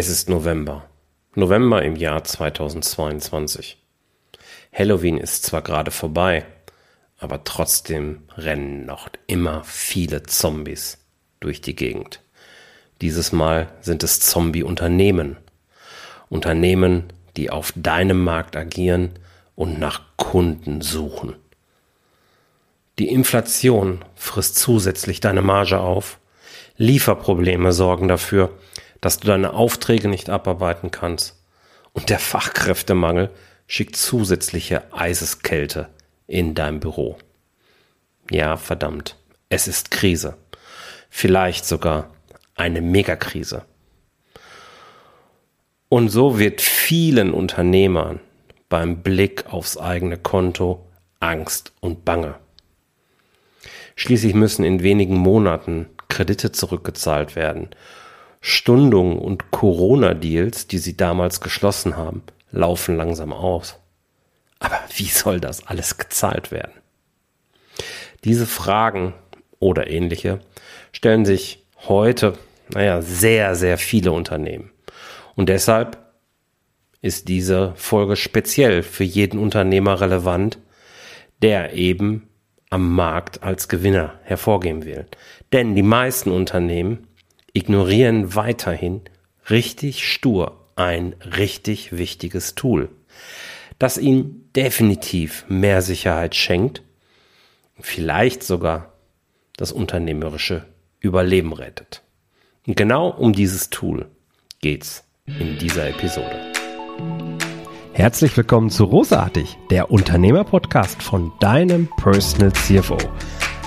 Es ist November. November im Jahr 2022. Halloween ist zwar gerade vorbei, aber trotzdem rennen noch immer viele Zombies durch die Gegend. Dieses Mal sind es Zombie-Unternehmen. Unternehmen, die auf deinem Markt agieren und nach Kunden suchen. Die Inflation frisst zusätzlich deine Marge auf. Lieferprobleme sorgen dafür, dass du deine Aufträge nicht abarbeiten kannst. Und der Fachkräftemangel schickt zusätzliche Eiseskälte in dein Büro. Ja, verdammt, es ist Krise. Vielleicht sogar eine Megakrise. Und so wird vielen Unternehmern beim Blick aufs eigene Konto Angst und Bange. Schließlich müssen in wenigen Monaten Kredite zurückgezahlt werden Stundungen und Corona-Deals, die sie damals geschlossen haben, laufen langsam aus. Aber wie soll das alles gezahlt werden? Diese Fragen oder ähnliche stellen sich heute, naja, sehr, sehr viele Unternehmen. Und deshalb ist diese Folge speziell für jeden Unternehmer relevant, der eben am Markt als Gewinner hervorgehen will. Denn die meisten Unternehmen ignorieren weiterhin richtig stur ein richtig wichtiges Tool, das ihnen definitiv mehr Sicherheit schenkt, vielleicht sogar das unternehmerische Überleben rettet. Und genau um dieses Tool geht's in dieser Episode. Herzlich willkommen zu Rosartig, der Unternehmerpodcast von deinem Personal CFO.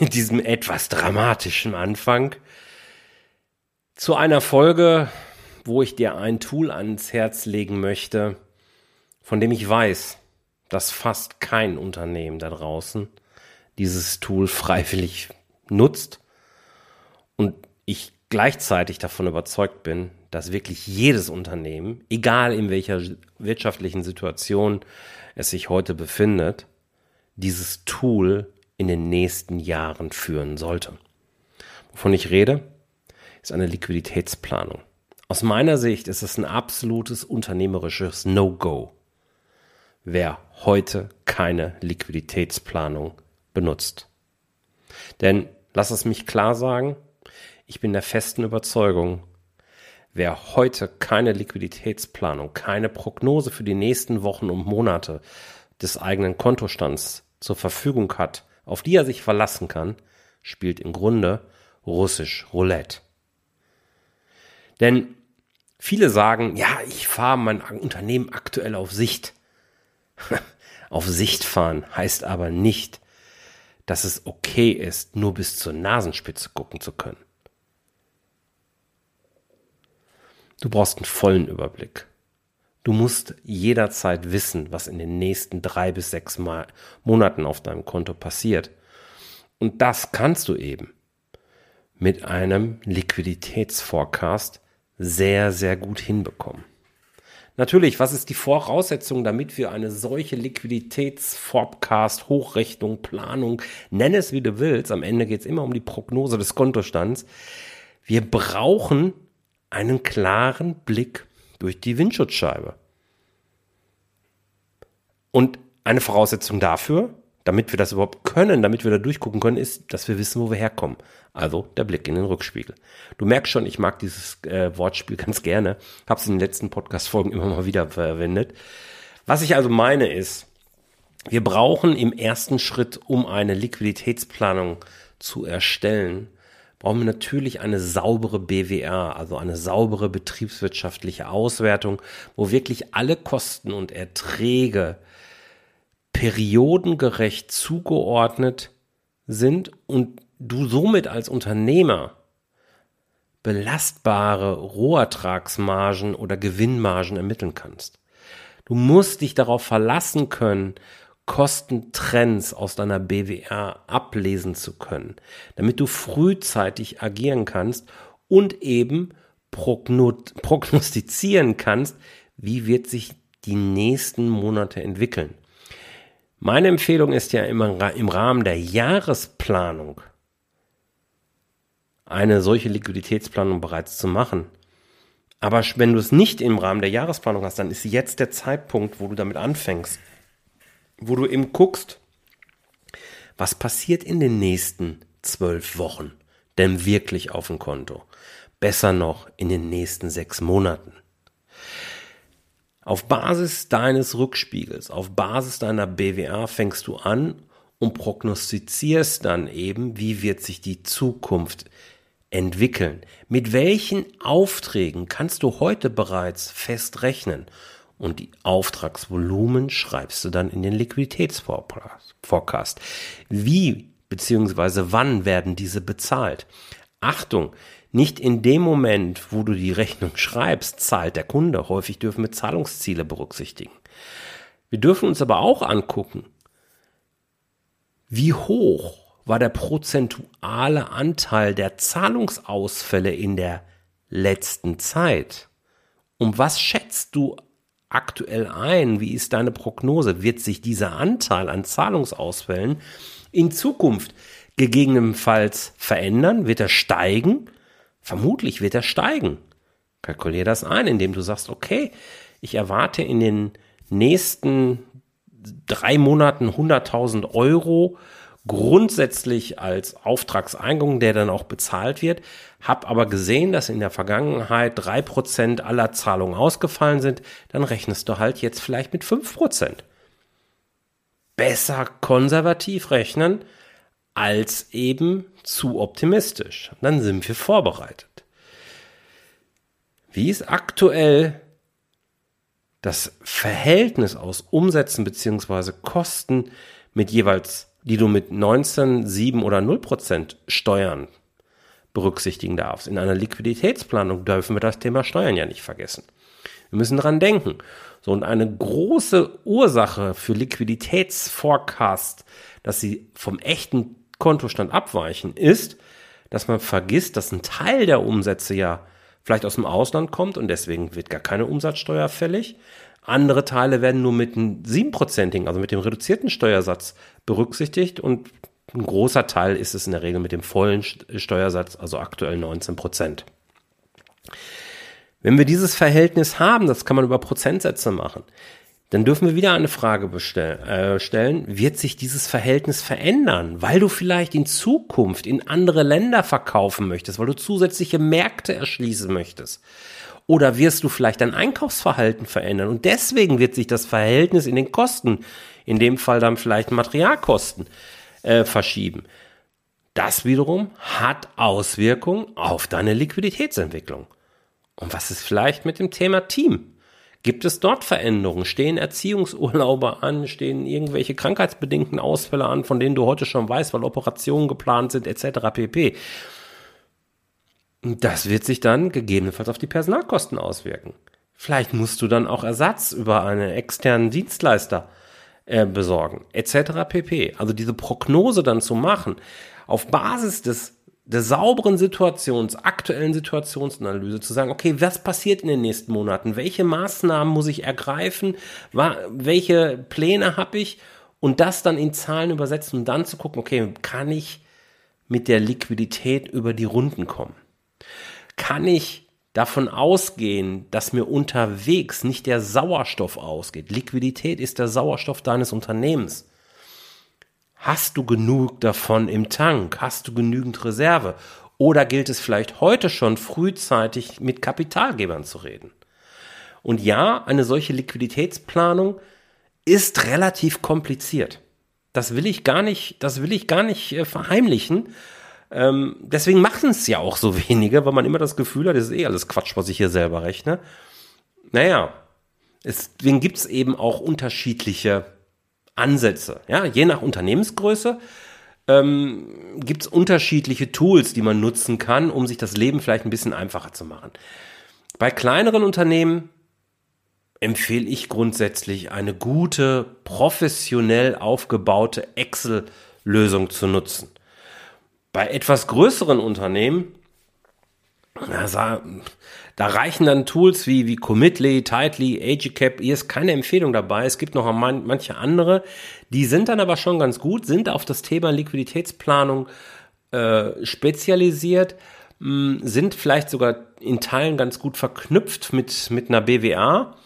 mit diesem etwas dramatischen Anfang zu einer Folge, wo ich dir ein Tool ans Herz legen möchte, von dem ich weiß, dass fast kein Unternehmen da draußen dieses Tool freiwillig nutzt und ich gleichzeitig davon überzeugt bin, dass wirklich jedes Unternehmen, egal in welcher wirtschaftlichen Situation es sich heute befindet, dieses Tool in den nächsten Jahren führen sollte. Wovon ich rede, ist eine Liquiditätsplanung. Aus meiner Sicht ist es ein absolutes unternehmerisches No-Go, wer heute keine Liquiditätsplanung benutzt. Denn, lass es mich klar sagen, ich bin der festen Überzeugung, wer heute keine Liquiditätsplanung, keine Prognose für die nächsten Wochen und Monate des eigenen Kontostands zur Verfügung hat, auf die er sich verlassen kann, spielt im Grunde russisch Roulette. Denn viele sagen, ja, ich fahre mein Unternehmen aktuell auf Sicht. auf Sicht fahren heißt aber nicht, dass es okay ist, nur bis zur Nasenspitze gucken zu können. Du brauchst einen vollen Überblick. Du musst jederzeit wissen, was in den nächsten drei bis sechs Mal Monaten auf deinem Konto passiert. Und das kannst du eben mit einem Liquiditätsforecast sehr, sehr gut hinbekommen. Natürlich, was ist die Voraussetzung, damit wir eine solche Liquiditätsforecast, Hochrechnung, Planung, nenn es wie du willst, am Ende geht es immer um die Prognose des Kontostands. Wir brauchen einen klaren Blick durch die Windschutzscheibe. Und eine Voraussetzung dafür, damit wir das überhaupt können, damit wir da durchgucken können, ist, dass wir wissen, wo wir herkommen. Also der Blick in den Rückspiegel. Du merkst schon, ich mag dieses äh, Wortspiel ganz gerne. Habe es in den letzten Podcast-Folgen immer mal wieder verwendet. Was ich also meine ist, wir brauchen im ersten Schritt, um eine Liquiditätsplanung zu erstellen, brauchen wir natürlich eine saubere BWR, also eine saubere betriebswirtschaftliche Auswertung, wo wirklich alle Kosten und Erträge periodengerecht zugeordnet sind und du somit als Unternehmer belastbare Rohertragsmargen oder Gewinnmargen ermitteln kannst. Du musst dich darauf verlassen können, Kostentrends aus deiner BWR ablesen zu können, damit du frühzeitig agieren kannst und eben prognostizieren kannst, wie wird sich die nächsten Monate entwickeln. Meine Empfehlung ist ja immer im Rahmen der Jahresplanung eine solche Liquiditätsplanung bereits zu machen. Aber wenn du es nicht im Rahmen der Jahresplanung hast, dann ist jetzt der Zeitpunkt, wo du damit anfängst, wo du eben guckst, was passiert in den nächsten zwölf Wochen denn wirklich auf dem Konto? Besser noch in den nächsten sechs Monaten. Auf Basis deines Rückspiegels, auf Basis deiner BWA fängst du an und prognostizierst dann eben, wie wird sich die Zukunft entwickeln. Mit welchen Aufträgen kannst du heute bereits fest rechnen? Und die Auftragsvolumen schreibst du dann in den Liquiditätsforecast. Wie bzw. wann werden diese bezahlt? Achtung, nicht in dem Moment, wo du die Rechnung schreibst, zahlt der Kunde. Häufig dürfen wir Zahlungsziele berücksichtigen. Wir dürfen uns aber auch angucken, wie hoch war der prozentuale Anteil der Zahlungsausfälle in der letzten Zeit? Um was schätzt du aktuell ein? Wie ist deine Prognose? Wird sich dieser Anteil an Zahlungsausfällen in Zukunft gegebenenfalls verändern? Wird er steigen? Vermutlich wird er steigen. Kalkulier das ein, indem du sagst, okay, ich erwarte in den nächsten drei Monaten 100.000 Euro grundsätzlich als Auftragseingang, der dann auch bezahlt wird, habe aber gesehen, dass in der Vergangenheit drei Prozent aller Zahlungen ausgefallen sind, dann rechnest du halt jetzt vielleicht mit fünf Prozent. Besser konservativ rechnen als eben zu optimistisch. Dann sind wir vorbereitet. Wie ist aktuell das Verhältnis aus Umsätzen beziehungsweise Kosten mit jeweils die du mit 19, 7 oder 0 Prozent Steuern berücksichtigen darfst. In einer Liquiditätsplanung dürfen wir das Thema Steuern ja nicht vergessen. Wir müssen dran denken. So, und eine große Ursache für Liquiditätsforecast, dass sie vom echten Kontostand abweichen, ist, dass man vergisst, dass ein Teil der Umsätze ja vielleicht aus dem Ausland kommt und deswegen wird gar keine Umsatzsteuer fällig. Andere Teile werden nur mit einem siebenprozentigen, also mit dem reduzierten Steuersatz berücksichtigt und ein großer Teil ist es in der Regel mit dem vollen Steuersatz, also aktuell 19 Prozent. Wenn wir dieses Verhältnis haben, das kann man über Prozentsätze machen, dann dürfen wir wieder eine Frage bestell, äh, stellen, wird sich dieses Verhältnis verändern, weil du vielleicht in Zukunft in andere Länder verkaufen möchtest, weil du zusätzliche Märkte erschließen möchtest? Oder wirst du vielleicht dein Einkaufsverhalten verändern? Und deswegen wird sich das Verhältnis in den Kosten, in dem Fall dann vielleicht Materialkosten, äh, verschieben. Das wiederum hat Auswirkungen auf deine Liquiditätsentwicklung. Und was ist vielleicht mit dem Thema Team? Gibt es dort Veränderungen? Stehen Erziehungsurlaube an? Stehen irgendwelche krankheitsbedingten Ausfälle an, von denen du heute schon weißt, weil Operationen geplant sind, etc. pp. Das wird sich dann gegebenenfalls auf die Personalkosten auswirken. Vielleicht musst du dann auch Ersatz über einen externen Dienstleister äh, besorgen, etc. pp. Also diese Prognose dann zu machen, auf Basis des der sauberen Situations, aktuellen Situationsanalyse zu sagen, okay, was passiert in den nächsten Monaten? Welche Maßnahmen muss ich ergreifen? Welche Pläne habe ich? Und das dann in Zahlen übersetzen und dann zu gucken, okay, kann ich mit der Liquidität über die Runden kommen? kann ich davon ausgehen, dass mir unterwegs nicht der Sauerstoff ausgeht. Liquidität ist der Sauerstoff deines Unternehmens. Hast du genug davon im Tank? Hast du genügend Reserve? Oder gilt es vielleicht heute schon frühzeitig mit Kapitalgebern zu reden? Und ja, eine solche Liquiditätsplanung ist relativ kompliziert. Das will ich gar nicht, das will ich gar nicht äh, verheimlichen. Ähm, deswegen machen es ja auch so wenige, weil man immer das Gefühl hat, das ist eh alles Quatsch, was ich hier selber rechne. Naja, deswegen gibt es eben auch unterschiedliche Ansätze. Ja, je nach Unternehmensgröße ähm, gibt es unterschiedliche Tools, die man nutzen kann, um sich das Leben vielleicht ein bisschen einfacher zu machen. Bei kleineren Unternehmen empfehle ich grundsätzlich eine gute, professionell aufgebaute Excel-Lösung zu nutzen. Bei etwas größeren Unternehmen, da, reichen dann Tools wie, wie Commitly, Tightly, Agicap. Hier ist keine Empfehlung dabei. Es gibt noch manche andere. Die sind dann aber schon ganz gut, sind auf das Thema Liquiditätsplanung äh, spezialisiert, mh, sind vielleicht sogar in Teilen ganz gut verknüpft mit, mit einer BWA,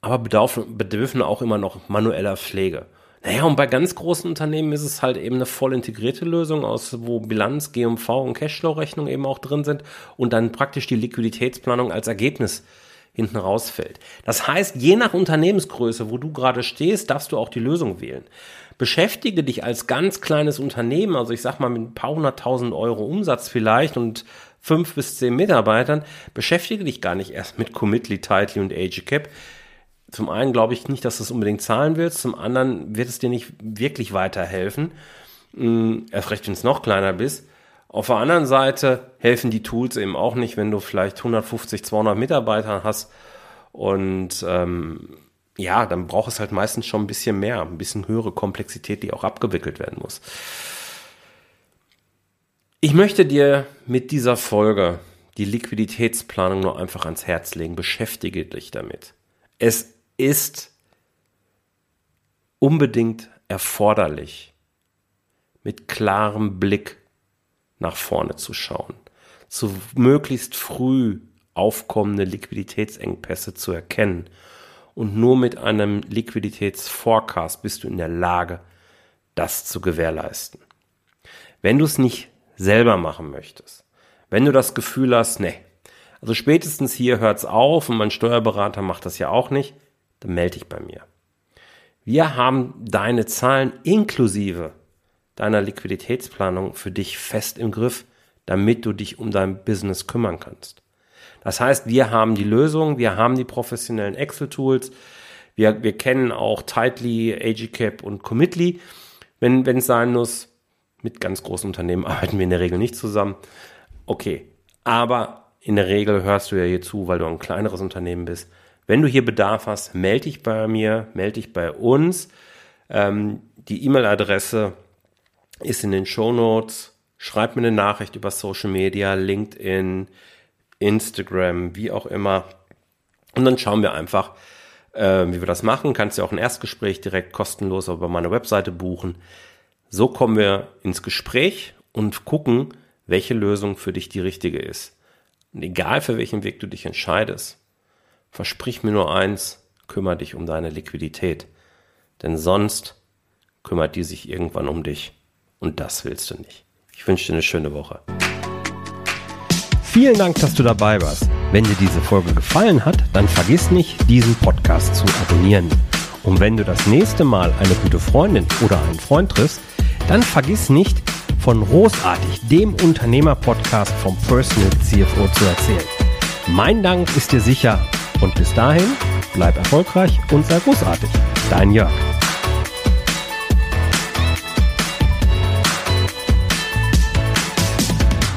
aber bedürfen, bedürfen auch immer noch manueller Pflege. Naja, und bei ganz großen Unternehmen ist es halt eben eine voll integrierte Lösung, aus wo Bilanz, GMV und Cashflow-Rechnung eben auch drin sind und dann praktisch die Liquiditätsplanung als Ergebnis hinten rausfällt. Das heißt, je nach Unternehmensgröße, wo du gerade stehst, darfst du auch die Lösung wählen. Beschäftige dich als ganz kleines Unternehmen, also ich sag mal mit ein paar hunderttausend Euro Umsatz vielleicht und fünf bis zehn Mitarbeitern, beschäftige dich gar nicht erst mit Commitly, Tightly und AgeCap zum einen glaube ich nicht, dass du es unbedingt zahlen willst, zum anderen wird es dir nicht wirklich weiterhelfen, mm, erst recht, wenn es noch kleiner bist. Auf der anderen Seite helfen die Tools eben auch nicht, wenn du vielleicht 150, 200 Mitarbeiter hast und ähm, ja, dann braucht es halt meistens schon ein bisschen mehr, ein bisschen höhere Komplexität, die auch abgewickelt werden muss. Ich möchte dir mit dieser Folge die Liquiditätsplanung nur einfach ans Herz legen. Beschäftige dich damit. Es ist unbedingt erforderlich, mit klarem Blick nach vorne zu schauen, zu möglichst früh aufkommende Liquiditätsengpässe zu erkennen. Und nur mit einem Liquiditätsforecast bist du in der Lage, das zu gewährleisten. Wenn du es nicht selber machen möchtest, wenn du das Gefühl hast, nee, also spätestens hier hört es auf und mein Steuerberater macht das ja auch nicht, dann melde dich bei mir. Wir haben deine Zahlen inklusive deiner Liquiditätsplanung für dich fest im Griff, damit du dich um dein Business kümmern kannst. Das heißt, wir haben die Lösung, wir haben die professionellen Excel-Tools, wir, wir kennen auch Tightly, AGCAP und Commitly, wenn es sein muss. Mit ganz großen Unternehmen arbeiten wir in der Regel nicht zusammen. Okay, aber in der Regel hörst du ja hier zu, weil du ein kleineres Unternehmen bist. Wenn du hier Bedarf hast, melde dich bei mir, melde dich bei uns. Ähm, die E-Mail-Adresse ist in den Show Notes. Schreib mir eine Nachricht über Social Media, LinkedIn, Instagram, wie auch immer. Und dann schauen wir einfach, äh, wie wir das machen. Kannst ja auch ein Erstgespräch direkt kostenlos über meine Webseite buchen. So kommen wir ins Gespräch und gucken, welche Lösung für dich die richtige ist. Und egal für welchen Weg du dich entscheidest, Versprich mir nur eins, kümmere dich um deine Liquidität. Denn sonst kümmert die sich irgendwann um dich. Und das willst du nicht. Ich wünsche dir eine schöne Woche. Vielen Dank, dass du dabei warst. Wenn dir diese Folge gefallen hat, dann vergiss nicht, diesen Podcast zu abonnieren. Und wenn du das nächste Mal eine gute Freundin oder einen Freund triffst, dann vergiss nicht, von Großartig, dem Unternehmer-Podcast vom Personal CFO zu erzählen. Mein Dank ist dir sicher und bis dahin, bleib erfolgreich und sei großartig. Dein Jörg.